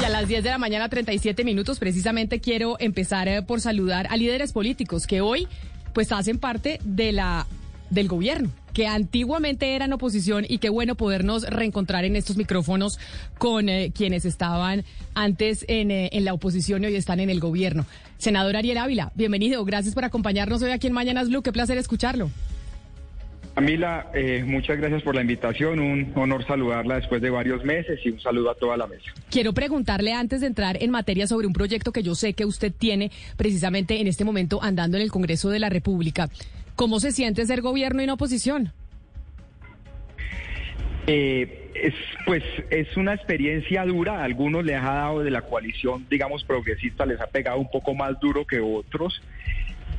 Y a las 10 de la mañana, 37 minutos, precisamente quiero empezar eh, por saludar a líderes políticos que hoy pues hacen parte de la del gobierno que antiguamente eran oposición y qué bueno podernos reencontrar en estos micrófonos con eh, quienes estaban antes en, eh, en, la oposición y hoy están en el gobierno. Senador Ariel Ávila, bienvenido, gracias por acompañarnos hoy aquí en Mañanas Blue, qué placer escucharlo. Camila, eh, muchas gracias por la invitación. Un honor saludarla después de varios meses y un saludo a toda la mesa. Quiero preguntarle antes de entrar en materia sobre un proyecto que yo sé que usted tiene precisamente en este momento andando en el Congreso de la República. ¿Cómo se siente ser gobierno y no oposición? Eh, es, pues es una experiencia dura. A algunos les ha dado de la coalición, digamos, progresista, les ha pegado un poco más duro que otros.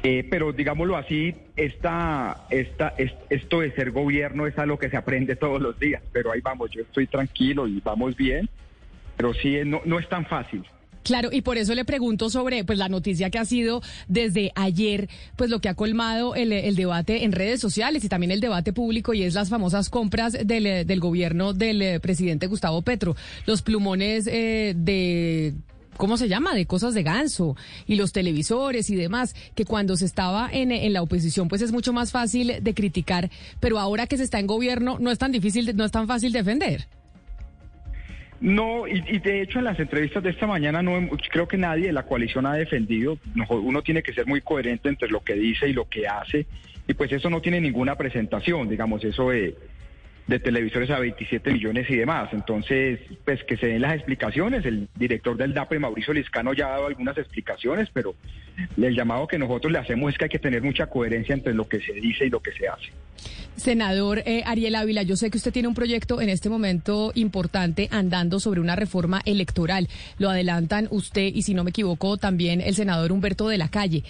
Eh, pero digámoslo así, esta, esta, esto de ser gobierno es algo que se aprende todos los días, pero ahí vamos, yo estoy tranquilo y vamos bien, pero sí, no, no es tan fácil. Claro, y por eso le pregunto sobre pues la noticia que ha sido desde ayer, pues lo que ha colmado el, el debate en redes sociales y también el debate público y es las famosas compras del, del gobierno del eh, presidente Gustavo Petro, los plumones eh, de ¿cómo se llama? De cosas de ganso y los televisores y demás, que cuando se estaba en, en, la oposición pues es mucho más fácil de criticar, pero ahora que se está en gobierno no es tan difícil, no es tan fácil defender. No, y, y, de hecho en las entrevistas de esta mañana no creo que nadie de la coalición ha defendido. Uno tiene que ser muy coherente entre lo que dice y lo que hace, y pues eso no tiene ninguna presentación, digamos, eso de de televisores a 27 millones y demás. Entonces, pues que se den las explicaciones. El director del DAPE, Mauricio Liscano, ya ha dado algunas explicaciones, pero el llamado que nosotros le hacemos es que hay que tener mucha coherencia entre lo que se dice y lo que se hace. Senador eh, Ariel Ávila, yo sé que usted tiene un proyecto en este momento importante andando sobre una reforma electoral. Lo adelantan usted y, si no me equivoco, también el senador Humberto de la Calle.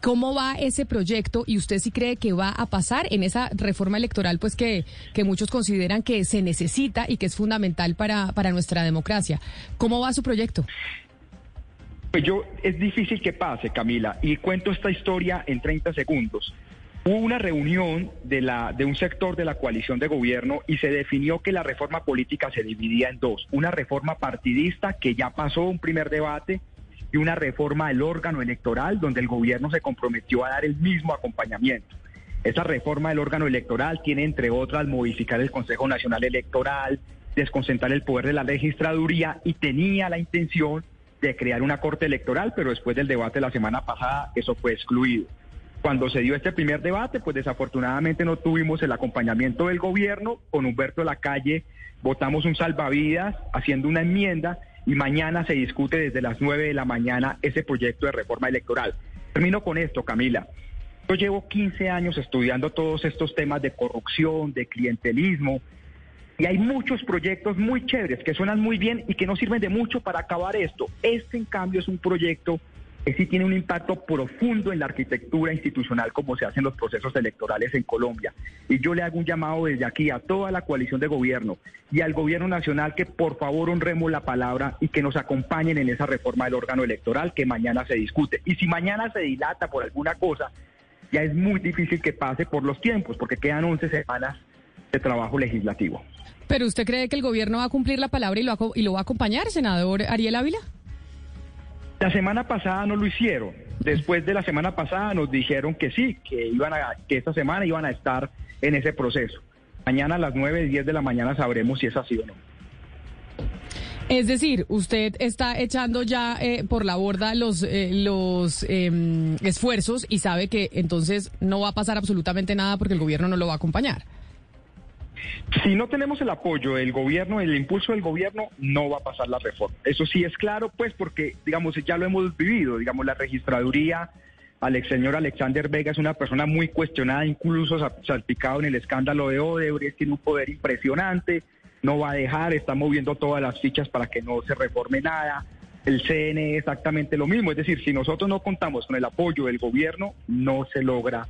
¿Cómo va ese proyecto y usted sí cree que va a pasar en esa reforma electoral pues que, que muchos consideran que se necesita y que es fundamental para, para nuestra democracia? ¿Cómo va su proyecto? Pues yo, es difícil que pase, Camila, y cuento esta historia en 30 segundos. Hubo una reunión de, la, de un sector de la coalición de gobierno y se definió que la reforma política se dividía en dos. Una reforma partidista que ya pasó un primer debate y una reforma del órgano electoral donde el gobierno se comprometió a dar el mismo acompañamiento. Esa reforma del órgano electoral tiene, entre otras, modificar el Consejo Nacional Electoral, desconcentrar el poder de la registraduría y tenía la intención de crear una corte electoral, pero después del debate la semana pasada eso fue excluido. Cuando se dio este primer debate, pues desafortunadamente no tuvimos el acompañamiento del gobierno. Con Humberto Lacalle votamos un salvavidas haciendo una enmienda y mañana se discute desde las 9 de la mañana ese proyecto de reforma electoral. Termino con esto, Camila. Yo llevo 15 años estudiando todos estos temas de corrupción, de clientelismo, y hay muchos proyectos muy chéveres que suenan muy bien y que no sirven de mucho para acabar esto. Este, en cambio, es un proyecto sí tiene un impacto profundo en la arquitectura institucional como se hacen los procesos electorales en Colombia. Y yo le hago un llamado desde aquí a toda la coalición de gobierno y al gobierno nacional que por favor honremos la palabra y que nos acompañen en esa reforma del órgano electoral que mañana se discute. Y si mañana se dilata por alguna cosa, ya es muy difícil que pase por los tiempos, porque quedan 11 semanas de trabajo legislativo. ¿Pero usted cree que el gobierno va a cumplir la palabra y lo, y lo va a acompañar, senador Ariel Ávila? La semana pasada no lo hicieron. Después de la semana pasada nos dijeron que sí, que iban a, que esta semana iban a estar en ese proceso. Mañana a las 9, 10 de la mañana sabremos si es así o no. Es decir, usted está echando ya eh, por la borda los, eh, los eh, esfuerzos y sabe que entonces no va a pasar absolutamente nada porque el gobierno no lo va a acompañar. Si no tenemos el apoyo del gobierno, el impulso del gobierno, no va a pasar la reforma. Eso sí es claro, pues, porque, digamos, ya lo hemos vivido. Digamos, la registraduría, el señor Alexander Vega es una persona muy cuestionada, incluso salpicado en el escándalo de Odebrecht, tiene un poder impresionante, no va a dejar, está moviendo todas las fichas para que no se reforme nada. El CNE exactamente lo mismo, es decir, si nosotros no contamos con el apoyo del gobierno, no se logra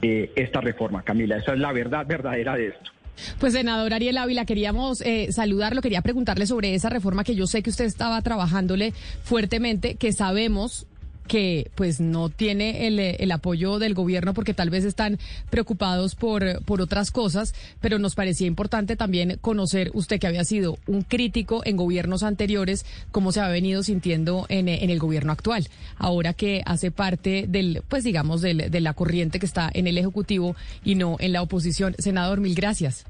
eh, esta reforma, Camila. Esa es la verdad verdadera de esto. Pues senador Ariel Ávila, queríamos eh, saludarlo, quería preguntarle sobre esa reforma que yo sé que usted estaba trabajándole fuertemente, que sabemos que pues no tiene el, apoyo del gobierno porque tal vez están preocupados por, por otras cosas, pero nos parecía importante también conocer usted que había sido un crítico en gobiernos anteriores, cómo se ha venido sintiendo en, en el gobierno actual, ahora que hace parte del, pues digamos, del, de la corriente que está en el Ejecutivo y no en la oposición. Senador, mil gracias.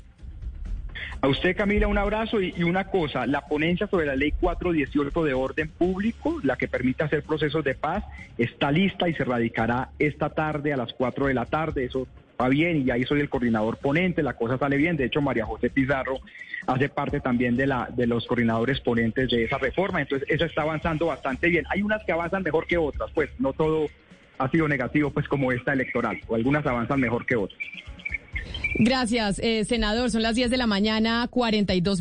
A usted, Camila, un abrazo y, una cosa, la ponencia sobre la ley 418 de orden público, la que permite hacer procesos de paz, está lista y se radicará esta tarde a las 4 de la tarde. Eso va bien y ahí soy el coordinador ponente, la cosa sale bien. De hecho, María José Pizarro hace parte también de, la, de los coordinadores ponentes de esa reforma, entonces eso está avanzando bastante bien. Hay unas que avanzan mejor que otras, pues no todo ha sido negativo, pues como esta electoral, o algunas avanzan mejor que otras. Gracias, eh, senador. Son las 10 de la mañana, 42 minutos.